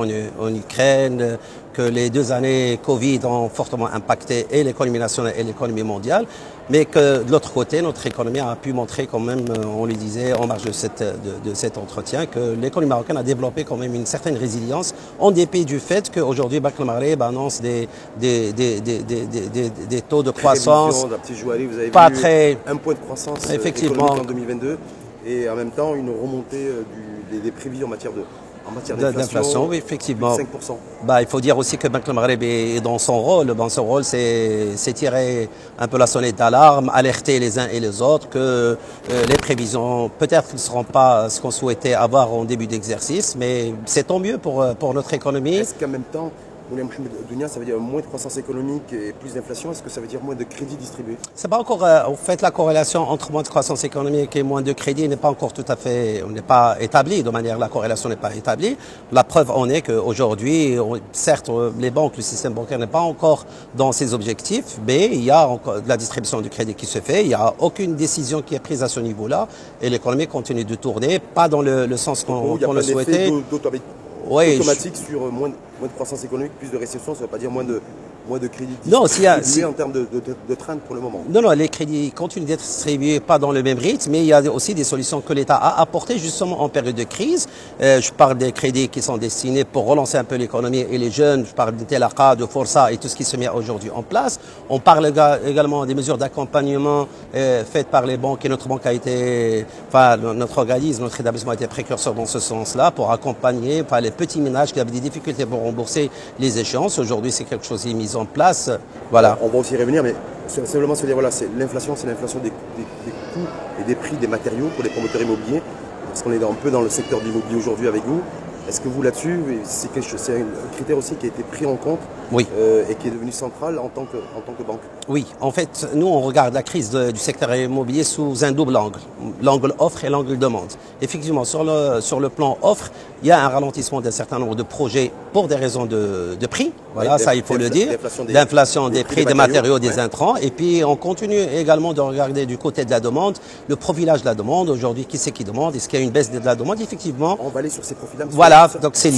en Ukraine, que les deux années Covid ont fortement impacté et l'économie nationale et l'économie mondiale, mais que de l'autre côté, notre économie a pu montrer quand même, on le disait en marge de, cette, de, cet entretien, que l'économie marocaine a développé quand même une certaine résilience en dépit du fait qu'aujourd'hui, Banque Maghreb annonce des, des, des, des, taux de croissance vous avez pas vu très... Un point de croissance effectivement. en 2022 et en même temps une remontée du, des, prévisions en matière de en matière d'inflation, effectivement. 5%. Bah, il faut dire aussi que Banque Maghreb est dans son rôle. Dans son rôle, c'est tirer un peu la sonnette d'alarme, alerter les uns et les autres que euh, les prévisions peut-être ne seront pas ce qu'on souhaitait avoir en début d'exercice, mais c'est tant mieux pour, euh, pour notre économie. Est-ce qu'en même temps, ça veut dire moins de croissance économique et plus d'inflation. Est-ce que ça veut dire moins de crédits distribués? C'est pas encore. Euh, en fait, la corrélation entre moins de croissance économique et moins de crédits n'est pas encore tout à fait, n'est pas établie. De manière, la corrélation n'est pas établie. La preuve en est qu'aujourd'hui, certes, les banques, le système bancaire n'est pas encore dans ses objectifs, mais il y a encore de la distribution du crédit qui se fait. Il n'y a aucune décision qui est prise à ce niveau-là, et l'économie continue de tourner, pas dans le, sens qu'on le souhaitait automatique sur moins de, moins de, croissance économique, plus de récession, ça ne veut pas dire moins de, moins de crédits non, a, si... en termes de, de, de, train pour le moment. Non, non, les crédits continuent d'être distribués pas dans le même rythme, mais il y a aussi des solutions que l'État a apportées justement en période de crise. Euh, je parle des crédits qui sont destinés pour relancer un peu l'économie et les jeunes. Je parle de Telaka, de Força et tout ce qui se met aujourd'hui en place. On parle également des mesures d'accompagnement euh, faites par les banques et notre banque a été, enfin notre organisme, notre établissement a été précurseur dans ce sens-là pour accompagner enfin, les petits ménages qui avaient des difficultés pour rembourser les échéances. Aujourd'hui, c'est quelque chose qui est mis en place. On va aussi revenir, mais simplement se dire, voilà, c'est l'inflation, c'est l'inflation des, coûts et des prix des matériaux pour les promoteurs immobiliers. Parce qu'on est un peu dans le secteur de l'immobilier aujourd'hui avec vous. Est-ce que vous là-dessus, c'est un critère aussi qui a été pris en compte oui. Euh, et qui est devenu central en tant, que, en tant que banque? Oui, en fait, nous on regarde la crise du secteur immobilier sous un double angle, l'angle offre et l'angle demande. Effectivement, sur le, sur le plan offre, il y a un ralentissement d'un certain nombre de projets pour des raisons de, de prix, voilà, ça il faut le dire, l'inflation des, prix des, matériaux, des intrants, et puis on continue également de regarder du côté de la demande, le profilage de la demande, aujourd'hui qui c'est qui demande, est-ce qu'il y a une baisse de la demande, effectivement. On va aller sur ces profils-là. Voilà, donc c'est lié.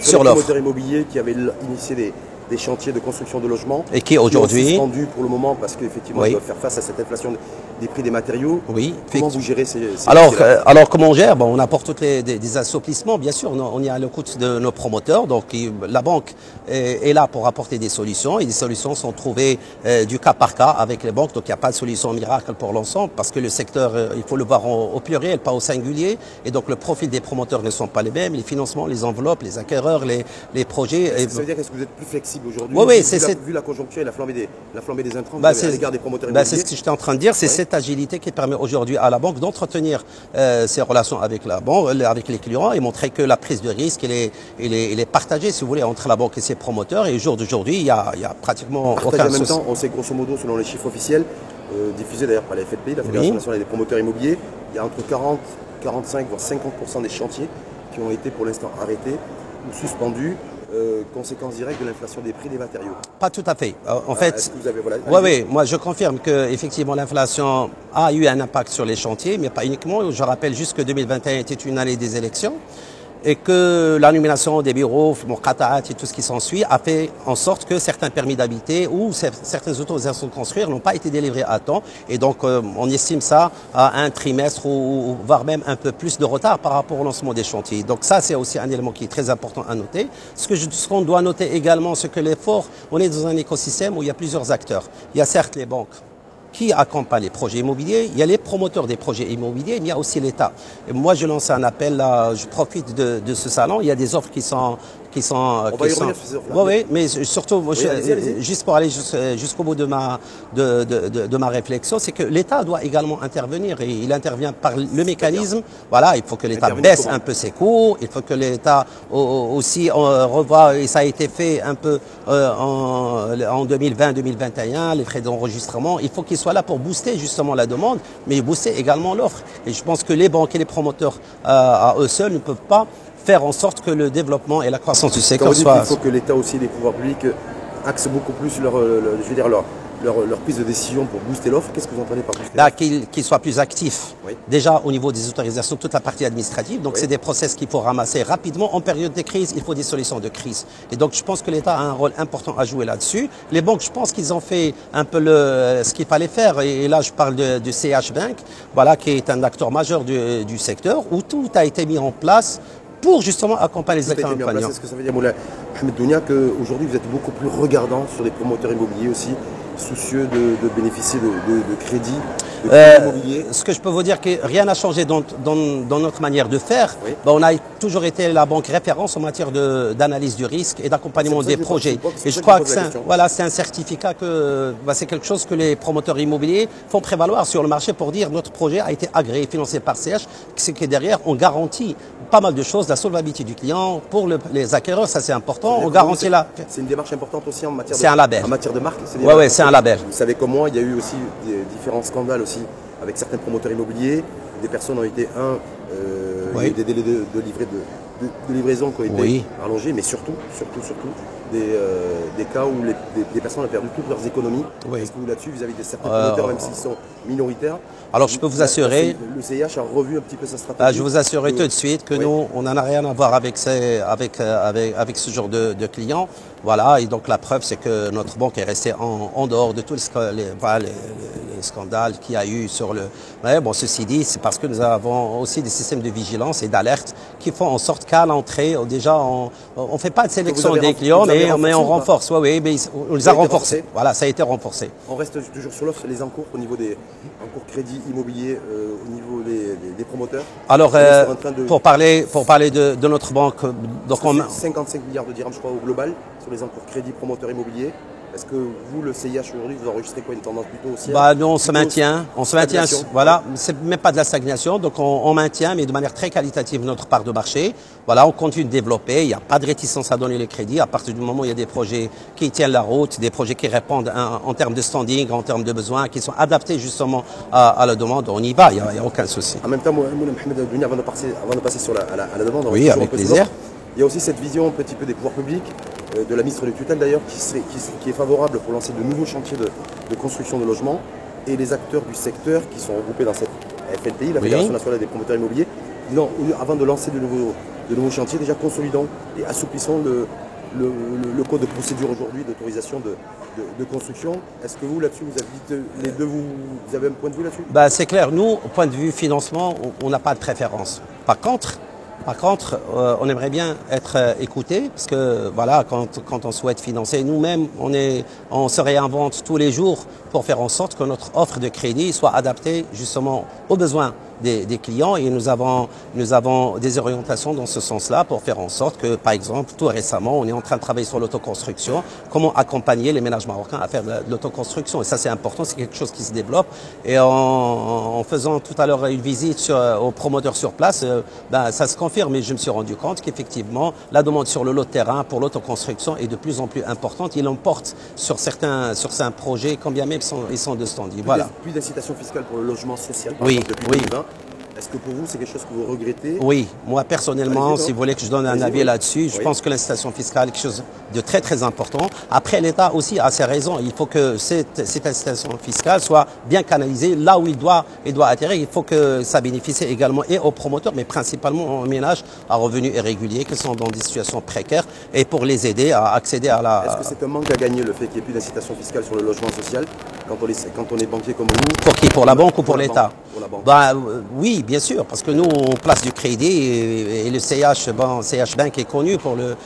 Sur l'offre. Sur immobilier qui avait initié des, des chantiers de construction de logements. Et qui aujourd'hui. suspendu pour le moment parce qu'effectivement, oui. ils doivent faire face à cette inflation des prix des matériaux. Oui. Comment vous gérez ces, ces alors, euh, alors, comment on gère? Bon, On apporte toutes les, des, des, assouplissements, bien sûr. On, a le coût de nos promoteurs. Donc, la banque est, est, là pour apporter des solutions. Et des solutions sont trouvées euh, du cas par cas avec les banques. Donc, il n'y a pas de solution miracle pour l'ensemble parce que le secteur, euh, il faut le voir au, au, pluriel, pas au singulier. Et donc, le profil des promoteurs ne sont pas les mêmes. Les financements, les enveloppes, les acquéreurs, les, les projets. Ça veut dire qu'est-ce que vous êtes plus flexible aujourd'hui Oui, oui, c'est vu, vu, la conjoncture et la flambée des, la flambée des intrants bah, à l'égard des promoteurs bah, C'est ce que j'étais en train de dire. C'est ouais. cette agilité qui permet aujourd'hui à la banque d'entretenir euh, ses relations avec la banque, euh, avec les clients et montrer que la prise de risque elle est, elle est, elle est partagée, si vous voulez, entre la banque et ses promoteurs. Et au jour d'aujourd'hui, il y a, il y a pratiquement aucun en même temps, on sait grosso modo, selon les chiffres officiels, euh, diffusés d'ailleurs par la FFPI, la Fédération oui. nationale des promoteurs immobiliers, il y a entre 40, 45 voire 50% des chantiers qui ont été pour l'instant arrêtés ou suspendus euh, conséquence directe de l'inflation des prix des matériaux Pas tout à fait. Euh, en ah, fait, vous avez, voilà, oui, oui, moi je confirme que effectivement l'inflation a eu un impact sur les chantiers, mais pas uniquement. Je rappelle juste que 2021 était une année des élections et que la nomination des bureaux, et tout ce qui s'ensuit a fait en sorte que certains permis d'habiter ou certaines autorisations de construire n'ont pas été délivrés à temps. Et donc, euh, on estime ça à un trimestre ou, voire même un peu plus de retard par rapport au lancement des chantiers. Donc ça, c'est aussi un élément qui est très important à noter. Ce ce qu'on doit noter également, c'est que l'effort, on est dans un écosystème où il y a plusieurs acteurs. Il y a certes les banques, qui accompagne les projets immobiliers. Il y a les promoteurs des projets immobiliers, mais il y a aussi l'État. Moi, je lance un appel, je profite de, ce salon. Il y a des offres qui sont qui sont. On qui va y sont... revenir sur. Oui, oui, mais surtout, moi, Oui, je- allez-y, allez-y. juste pour aller jus- jusqu'au bout de ma de, de, de, de ma réflexion, c'est que l'État doit également intervenir et il intervient par le mécanisme. Voilà, il faut que l'État baisse comment un peu ses coûts. Il faut que l'État au- au- aussi euh, revoie et ça a été fait un peu euh, en, en 2020-2021 les frais d'enregistrement. Il faut qu'il soit là pour booster justement la demande, mais booster également l'offre. Et je pense que les banques et les promoteurs euh, à eux seuls ne peuvent pas faire en sorte que le développement et la croissance du secteur soient qu'il faut que l'État aussi, les pouvoirs publics, euh, axent beaucoup plus leur, euh, leur- je veux dire, leur, leur, leur prise de décision pour booster l'offre. Qu'est-ce que vous entendez par booster Là, l'offre qu'il qu'il soit plus actif. Oui. Déjà au niveau des autorisations, toute la partie administrative. Donc Oui. c'est des process qu'il faut ramasser rapidement. En période de crise, il faut des solutions de crise. Et donc je pense que l'État a un rôle important à jouer là-dessus. Les banques, je pense qu'ils ont fait un peu le, ce qu'il fallait faire. Et, et là, je parle de- du CH Bank, voilà, qui est un acteur majeur du, du secteur, où tout a été mis en place pour justement accompagner les accompagnants. Est-ce que ça veut dire, Moulay Ahmed Dounia, qu'aujourd'hui vous êtes beaucoup plus regardant sur les promoteurs immobiliers aussi, soucieux de, de bénéficier de, de, de crédits, Euh, immobiliers Ce que je peux vous dire que rien n'a changé dans, dans, dans notre manière de faire. Oui. Ben, on a toujours été la banque référence en matière d'analyse du risque et d'accompagnement des projets. Et je crois que c'est un, voilà, certificat que ben, c'est quelque chose que les promoteurs immobiliers font prévaloir sur le marché pour dire notre projet a été agréé, financé par CH, c'est que derrière on garantit pas mal de choses, la solvabilité du client pour le- les acquéreurs, ça c'est important. On garantit la. C'est une démarche importante aussi en matière de, C'est un label. En matière de marque. Ouais, ouais, c'est un label. Vous savez comme moi, il y a eu aussi des différents scandales aussi avec certains promoteurs immobiliers. Des personnes ont été, un, euh, il y a Oui. eu des délais de, de, livra- de- de- de livraison qui ont été Oui. allongés, mais surtout, surtout, surtout, des, euh, des cas où les, des, des personnes ont perdu toutes leurs économies. Oui. Est-ce que vous là-dessus, vis-à-vis de certains Euh, promoteurs, même s'ils sont minoritaires Alors, je peux vous assurer- Le CIH a revu un petit peu sa stratégie. Ah, je vous assure que- tout de suite que Oui. nous, on n'en a rien à voir avec, ces, avec, euh, avec, avec ce genre de, de clients. Voilà, et donc la preuve, c'est que notre banque est restée en, en dehors de tous les, les, les- les- les scandales qu'il y a eu sur le... Mais bon, ceci dit, c'est parce que nous avons aussi des systèmes de vigilance et d'alerte qui font en sorte qu'à l'entrée, euh, déjà, on ne fait pas de sélection des clients, mais, mais on ou pas renforce. Oui, oui, mais ils- on les a renforcés. renforcé Voilà, ça a été renforcé. On reste toujours sur l'offre, les encours au niveau des encours crédit immobilier, euh, au niveau des, des- des promoteurs. Alors, On euh, de- pour parler, pour parler de, de notre banque, euh, donc on, C'est 55 milliards de dirhams, je crois, au global, sur les encours crédit promoteurs immobiliers. Est-ce que vous, le CIH aujourd'hui, vous enregistrez quoi Une tendance plutôt haussière Bah, nous, on se maintient. On se maintient. stagnation Voilà. C'est même pas de la stagnation. Donc, on, on maintient, mais de manière très qualitative, notre part de marché. Voilà. On continue de développer. Il n'y a pas de réticence à donner les crédits. À partir du moment où il y a des projets qui tiennent la route, des projets qui répondent en termes de standing, en termes de besoins, qui sont adaptés justement à, à la demande, on y va. Il n'y a, aucun souci. En même temps, Mohamed avant de passer, avant de passer sur la, à la, à la demande, Oui, avec plaisir. Il y a aussi cette vision un petit peu des pouvoirs publics, de la ministre de tutelle d'ailleurs, qui, serait- qui, qui est favorable pour lancer de nouveaux chantiers de, de construction de logements, et les acteurs du secteur qui sont regroupés dans cette FNPI, la Oui. Fédération nationale des promoteurs immobiliers, disant, avant de lancer de nouveaux, de nouveaux chantiers, déjà consolidons et assouplissons le, le, le- le code de procédure aujourd'hui d'autorisation de, de- de construction. Est-ce que vous, là-dessus, vous avez, les deux, vous, vous avez un point de vue là-dessus? Bah, c'est clair. Nous, au point de vue financement, on- on n'a pas de préférence. Par contre, par contre, euh, on aimerait bien être euh, écouté parce que voilà, quand, on souhaite financer, nous-mêmes, on se réinvente tous les jours pour faire en sorte que notre offre de crédit soit adaptée justement aux besoins des, des clients et nous avons, nous avons des orientations dans ce sens-là pour faire en sorte que, par exemple, tout récemment, on est en train de travailler sur l'autoconstruction, comment accompagner les ménages marocains à faire de l'autoconstruction. Et ça, c'est important, c'est quelque chose qui se développe. Et en, en faisant tout à l'heure une visite sur, aux promoteurs sur place, euh, ben, ça se confirme et je me suis rendu compte qu'effectivement, la demande sur le lot de terrain pour l'autoconstruction est de plus en plus importante. Il emporte sur certains, sur certains projets, combien même ils sont, ils sont de standing. Voilà. Plus d'incitation fiscale pour le logement social Oui, oui. 2020. Est-ce que pour vous, c'est quelque chose que vous regrettez? Oui, moi personnellement, si vous voulez que je donne un avis oui. là-dessus, je Oui. pense que l'incitation fiscale est quelque chose de très très important. Après, l'État aussi a ses raisons. Il faut que cette, cette incitation fiscale soit bien canalisée là où il doit, il doit atterrir. Il faut que ça bénéficie également et aux promoteurs, mais principalement aux ménages à revenus irréguliers qui sont dans des situations précaires et pour les aider à accéder à la... Est-ce que c'est un manque à gagner le fait qu'il n'y ait plus d'incitation fiscale sur le logement social? Quand on est, quand on est banquier comme vous Pour qui Pour la banque ou pour l'État Pour la banque. Bah, euh, Oui, bien sûr, parce que nous, on place du crédit et, et le CH, bon, CH Bank est connu pour, le,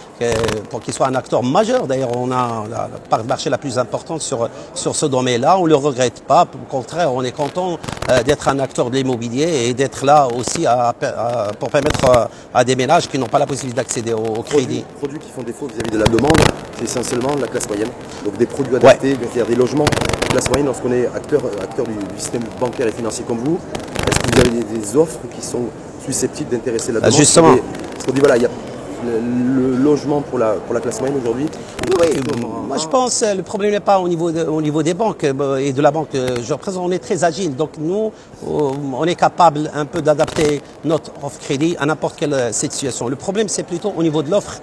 pour qu'il soit un acteur majeur. D'ailleurs, on a la, part de marché la plus importante sur, sur ce domaine-là. On ne le regrette pas. Au contraire, on est content euh, d'être un acteur de l'immobilier et d'être là aussi à- à- pour permettre à, à des ménages qui n'ont pas la possibilité d'accéder au, au crédit. produits, produits qui font défaut vis-à-vis de la demande, c'est essentiellement la classe moyenne. Donc des produits adaptés, c'est-à-dire des logements classe moyenne lorsqu'on est acteur, acteur du, du système bancaire et financier comme vous. Est-ce que vous avez des, des offres qui sont susceptibles d'intéresser la Ah, demande justement. Parce qu'on dit voilà, il y a le, le logement pour la, pour la classe moyenne aujourd'hui. Oui, moi je pense que le problème n'est pas au niveau, de- au niveau des banques euh, et de la banque. euh, Je représente, on est très agile. Donc nous, euh, on est capable un peu d'adapter notre offre crédit à n'importe quelle euh, situation. Le problème, c'est plutôt au niveau de l'offre.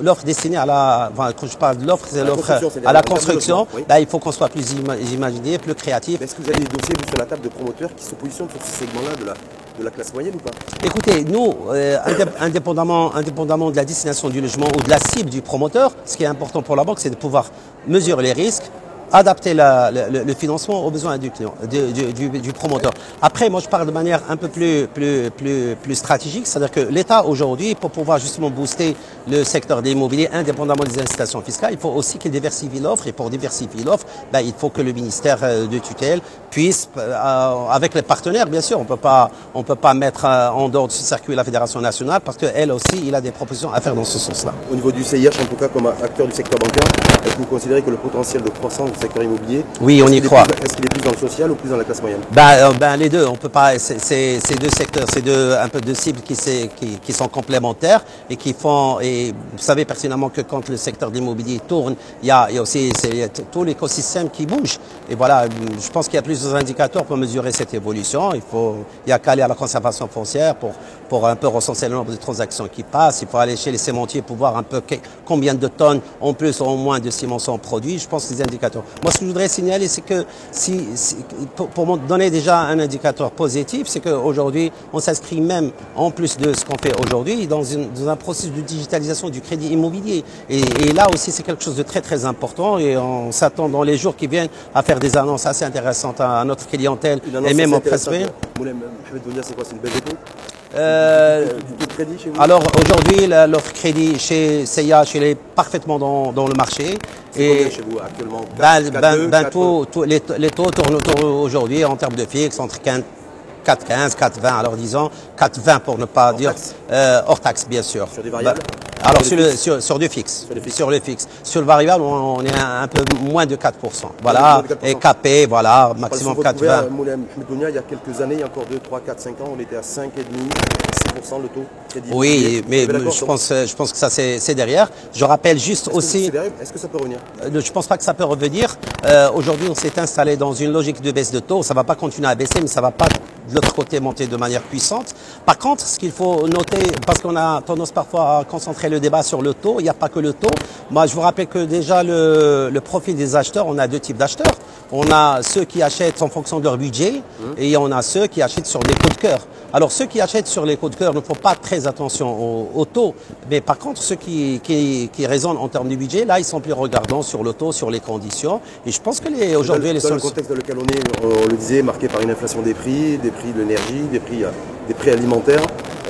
L'offre destinée à la, enfin, quand je parle de l'offre, c'est l'offre à la construction. Bah, il faut qu'on soit plus imaginatif, plus créatif. Est-ce que vous avez des dossiers sur la table de promoteurs qui se positionnent sur ce segment-là de la, de la classe moyenne ou pas? Écoutez, nous, euh, indépendamment, indépendamment de la destination du logement ou de la cible du promoteur, ce qui est important pour la banque, c'est de pouvoir mesurer les risques, adapter le, financement aux besoins du client, du, promoteur. Après, moi, je parle de manière un peu plus, plus, plus, plus stratégique, c'est-à-dire que l'État aujourd'hui, pour pouvoir justement booster le secteur de l'immobilier, indépendamment des incitations fiscales, il faut aussi qu'il diversifie l'offre. Et pour diversifier l'offre, ben, il faut que le ministère euh, de tutelle puisse, euh, avec les partenaires, bien sûr, on peut pas, on peut pas mettre euh, en dehors de ce circuit la Fédération nationale parce qu'elle aussi, il a des propositions à faire dans ce sens-là. Au niveau du CIH, en tout cas, comme acteur du secteur bancaire, est-ce que vous considérez que le potentiel de croissance secteur immobilier. Oui, on y croit. Est-ce qu'il est plus dans le social ou plus dans la classe moyenne? Ben, ben Les deux. On peut pas. C'est deux secteurs, c'est deux un peu de cibles qui, qui, qui, sont complémentaires et qui font. Et vous savez pertinemment que quand le secteur de l'immobilier tourne, il y a, il y a aussi tout l'écosystème qui bouge. Et voilà, je pense qu'il y a plusieurs indicateurs pour mesurer cette évolution. Il faut, il y a qu'à aller à la conservation foncière pour pour un peu recenser le nombre de transactions qui passent. Il faut aller chez les sémentiers pour voir un peu combien de tonnes en plus ou en moins de ciment sont produits. Je pense que les indicateurs. Moi, ce que je voudrais signaler, c'est que si, pour, pour, donner déjà un indicateur positif, c'est qu'aujourd'hui, on s'inscrit même, en plus de ce qu'on fait aujourd'hui, dans, dans, un processus de digitalisation du crédit immobilier. Et, et là aussi, c'est quelque chose de très très important et on s'attend dans les jours qui viennent à faire des annonces assez intéressantes à, notre clientèle et même au presse. Euh, alors aujourd'hui, l'offre crédit chez CIH, elle est parfaitement dans, dans le marché. Et chez vous actuellement? ben, ben, ben les, les, taux tournent autour aujourd'hui en termes de fixe entre 4,15, 4,20, alors disons 4,20 pour ne pas dire euh, hors taxe bien sûr. Sur des variables? Alors sur, le, sur, sur, du fixe, sur, le fixe. Sur le variable, on, est un, peu moins de 4%. Voilà, et capé, voilà, maximum 4,20. Il y a quelques années, il y a encore 2, 3, 4, 5 ans, on était à 5,5, 6% le taux crédit. Oui, mais je pense, je pense que ça c'est derrière. Je rappelle juste aussi... Est-ce que ça peut revenir? Euh, Je ne pense pas que ça peut revenir. Euh, Aujourd'hui, on s'est installé dans une logique de baisse de taux. Ça ne va pas continuer à baisser, mais ça ne va pas de l'autre côté monter de manière puissante. Par contre, ce qu'il faut noter, parce qu'on a tendance parfois à concentrer le débat sur le taux. Il n'y a pas que le taux. Moi, je vous rappelle que déjà le, le profil des acheteurs, on a deux types d'acheteurs. On a ceux qui achètent en fonction de leur budget mmh. et on a ceux qui achètent sur des coups de cœur. Alors ceux qui achètent sur les coups de cœur ne font pas très attention au, taux, mais par contre ceux qui, qui, qui, raisonnent en termes de budget, là ils sont plus regardants sur le taux, sur les conditions. Et je pense que les aujourd'hui les dans le contexte dans lequel on est, on le disait, marqué par une inflation des prix, des prix de l'énergie, des prix, euh, des prix alimentaires.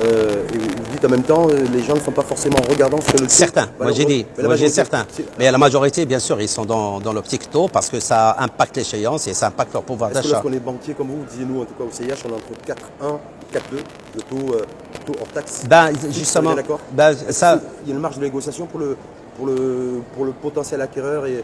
Euh, et vous dites en même temps, euh, les gens ne sont pas forcément regardants sur le taux. Certains, moi j'ai dit, moi j'ai certains. Mais la majorité, bien sûr, ils sont dans, dans l'optique taux parce que ça impacte l'échéance et ça impacte leur pouvoir d'achat. Lorsqu'on est banquier comme vous, disiez-nous en tout cas au CIH, on est entre 4,1 4,2, le taux, euh, taux hors taxe. Ben, justement, ben, ça... Il y a une marge de négociation pour le, pour le, pour le potentiel acquéreur et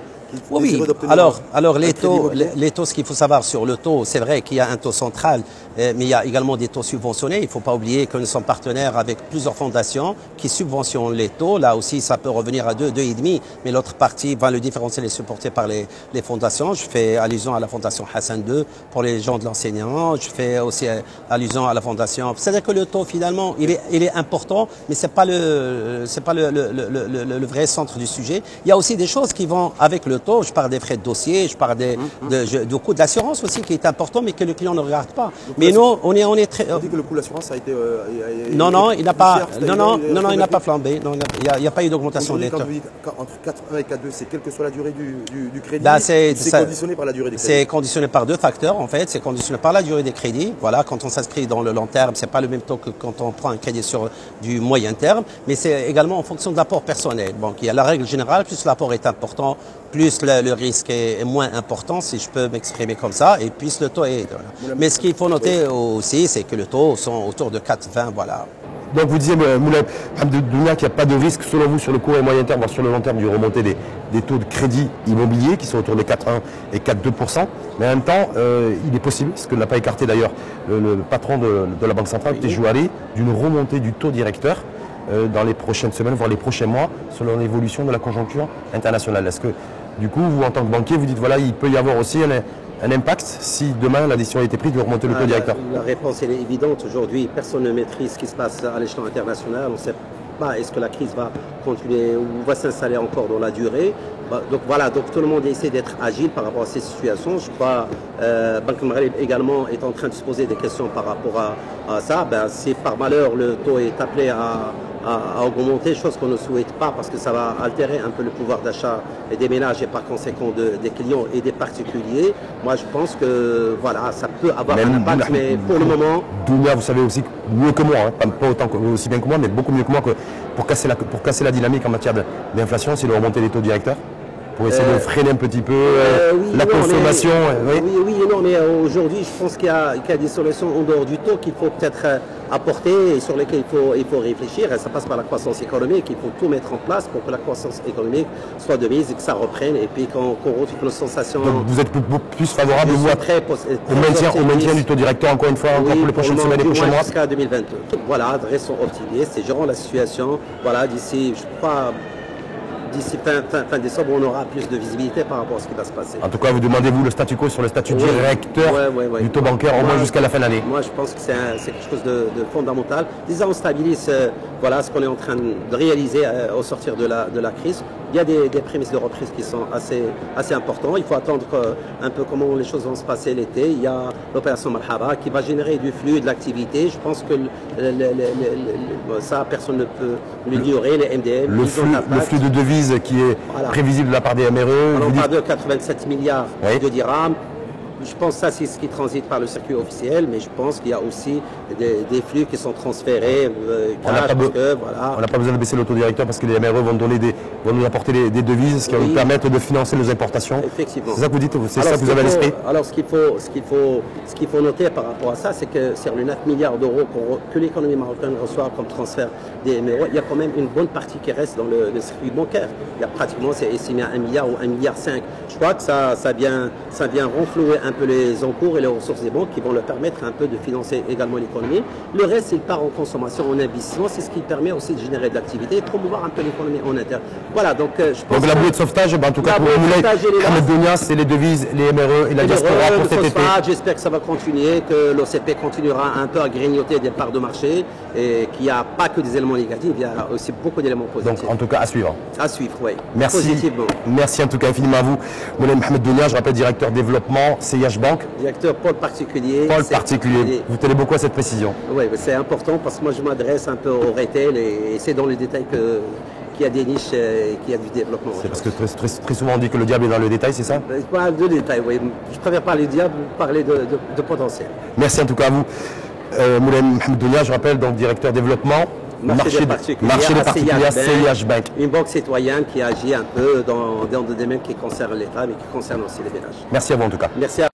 oui, alors, alors les, taux, les, taux, ce qu'il faut savoir sur le taux, c'est vrai qu'il y a un taux central, euh, mais il y a également des taux subventionnés. Il ne faut pas oublier que nous sommes partenaires avec plusieurs fondations qui subventionnent les taux. Là aussi, ça peut revenir à 2, 2,5, mais l'autre partie, va le différentiel est supporté par les, les, fondations. Je fais allusion à la fondation Hassan II pour les gens de l'enseignant. Je fais aussi euh, allusion à la fondation. C'est-à-dire que le taux, finalement, il est, il est important, mais c'est pas le, c'est pas le, le, le, le vrai centre du sujet. Il y a aussi des choses qui vont avec le je parle des frais de dossier, je parle des, mmh, de, du coût de l'assurance aussi qui est important, mais que le client ne regarde pas. mais nous, on est, on est très. On dit que le coût de l'assurance a été. Euh, non, non, il n'a pas. non, non, non, non, il n'a pas flambé. Non, il n'y a, pas eu d'augmentation des taux. Entre 4.1 et 4.2, c'est quelle que soit la durée du, du, crédit. Bah, c'est conditionné par la durée des crédits. C'est conditionné par deux facteurs en fait. C'est conditionné par la durée des crédits. Voilà, quand on s'inscrit dans le long terme, c'est pas le même taux que quand on prend un crédit sur du moyen terme, mais c'est également en fonction de l'apport personnel. Donc il la règle générale, plus l'apport est important, plus le, risque est, moins important, si je peux m'exprimer comme ça, et plus le taux est... Mais ce qu'il faut noter aussi, c'est que le taux sont autour de 4,20, voilà. Donc vous disiez, euh, Moulay qu'il n'y a pas de risque, selon vous, sur le court et moyen terme, voire sur le long terme, du remontée des, taux de crédit immobilier qui sont autour de 4,1 et 4,2%. Mais en même temps, euh, il est possible, ce que n'a pas écarté d'ailleurs le, patron de, la Banque centrale, oui. Tejouari, d'une remontée du taux directeur dans les prochaines semaines, voire les prochains mois, selon l'évolution de la conjoncture internationale. Est-ce que du coup, vous, en tant que banquier, vous dites, voilà, il peut y avoir aussi un, impact si demain la décision a été prise de remonter le taux ah, directeur? la, réponse est évidente. Aujourd'hui, personne ne maîtrise ce qui se passe à l'échelon international. On sait pas est-ce que la crise va continuer ou va s'installer encore dans la durée. Bah, donc voilà, donc tout le monde essaie d'être agile par rapport à ces situations. Je crois euh, Banque Maghreb également est en train de se poser des questions par rapport à, ça. Ben, si par malheur le taux est appelé à, à, augmenter, chose qu'on ne souhaite pas parce que ça va altérer un peu le pouvoir d'achat des ménages et par conséquent des clients et des particuliers. Moi, je pense que voilà, ça peut avoir un impact, mais pour le moment. Dounia, vous savez aussi mieux que moi, hein, pas autant que, aussi bien que moi, mais beaucoup mieux que moi que pour casser la, pour casser la dynamique en matière d'inflation, c'est de remonter les taux directeurs pour essayer de euh, freiner un petit peu euh, la consommation. oui. oui, non, mais euh, aujourd'hui, je pense qu'il y, a des solutions en dehors du taux qu'il faut peut-être apporter et sur lesquelles il faut, il faut réfléchir. Et ça passe par la croissance économique. Il faut tout mettre en place pour que la croissance économique soit de mise et que ça reprenne. Et puis qu'on retrouve nos sensations. Donc vous êtes plus favorable vous, très, au, maintien, au, maintien, du taux directeur encore une fois, encore pour les prochaines semaines et prochains mois Jusqu'à 2022. Voilà, restons optimistes et gérons la situation. Voilà, d'ici, je crois, d'ici fin, décembre, on aura plus de visibilité par rapport à ce qui va se passer. En tout cas, vous demandez-vous le statu quo sur le statut directeur du taux bancaire au moins jusqu'à la fin de l'année Moi, je pense que c'est quelque chose de, fondamental. Déjà, on stabilise euh, voilà, ce qu'on est en train de réaliser euh, au sortir de la, de la crise. Il y a des, prémices de reprise qui sont assez, assez importantes. Il faut attendre un peu comment les choses vont se passer l'été. Il y a l'opération Marhaba qui va générer du flux, de l'activité. Je pense que ça, personne ne peut l'ignorer. Les MDM, le flux, le flux de devises qui est prévisible de la part des MRE. On parle de 87 milliards de dirhams. Je pense que ça, c'est ce qui transite par le circuit officiel, mais je pense qu'il y a aussi des, flux qui sont transférés. Euh, on n'a pas, besoin de baisser l'autodirecteur parce que les MRE vont, donner des, vont nous apporter des, devises, ce qui va nous permettre de financer nos importations. Effectivement. C'est ça que vous dites, c'est ça que vous avez à l'esprit Alors, ce qu'il faut, ce qu'il faut, ce qu'il faut noter par rapport à ça, c'est que sur les 9 milliards d'euros que l'économie marocaine reçoit comme transfert des MRE, il y a quand même une bonne partie qui reste dans le, circuit bancaire. Il y a pratiquement, c'est estimé à 1 milliard ou 1 milliard 5. Je crois que ça, ça vient, ça vient renflouer un peu les encours et les ressources des banques qui vont leur permettre un peu de financer également l'économie. Le reste, il part en consommation, en investissement. C'est ce qui permet aussi de générer de l'activité et promouvoir un peu l'économie en interne. Voilà, donc euh, je pense Donc la bouée de sauvetage, ben, en tout cas pour Moulay, c'est les devises, les MRE et la diaspora pour cet été. J'espère que ça va continuer, que l'OCP continuera un peu à grignoter des parts de marché et qu'il n'y a pas que des éléments négatifs, il y a aussi beaucoup d'éléments positifs. Donc en tout cas à suivre. À suivre, oui. Merci. Positivement. Merci en tout cas infiniment à vous. Moulay Mohamed Dounia, je rappelle directeur développement CIH Bank. Directeur pôle particulier. Pôle particulier. Vous tenez beaucoup à cette précision. Oui, c'est important parce que moi je m'adresse un peu au retail et c'est dans les détails que qu'il y a des niches et qu'il y a du développement. C'est parce que très, souvent on dit que le diable est dans le détail, c'est ça? Euh, Pas de détail, oui. Je préfère parler du diable, parler de, potentiel. Merci en tout cas à vous. Euh, Mohamed je rappelle, donc directeur développement. Marché, des particuliers, marché des particuliers CIH Bank. Une banque citoyenne qui agit un peu dans, dans des domaines qui concernent l'État, mais qui concernent aussi les ménages. Merci à vous en tout cas. Merci à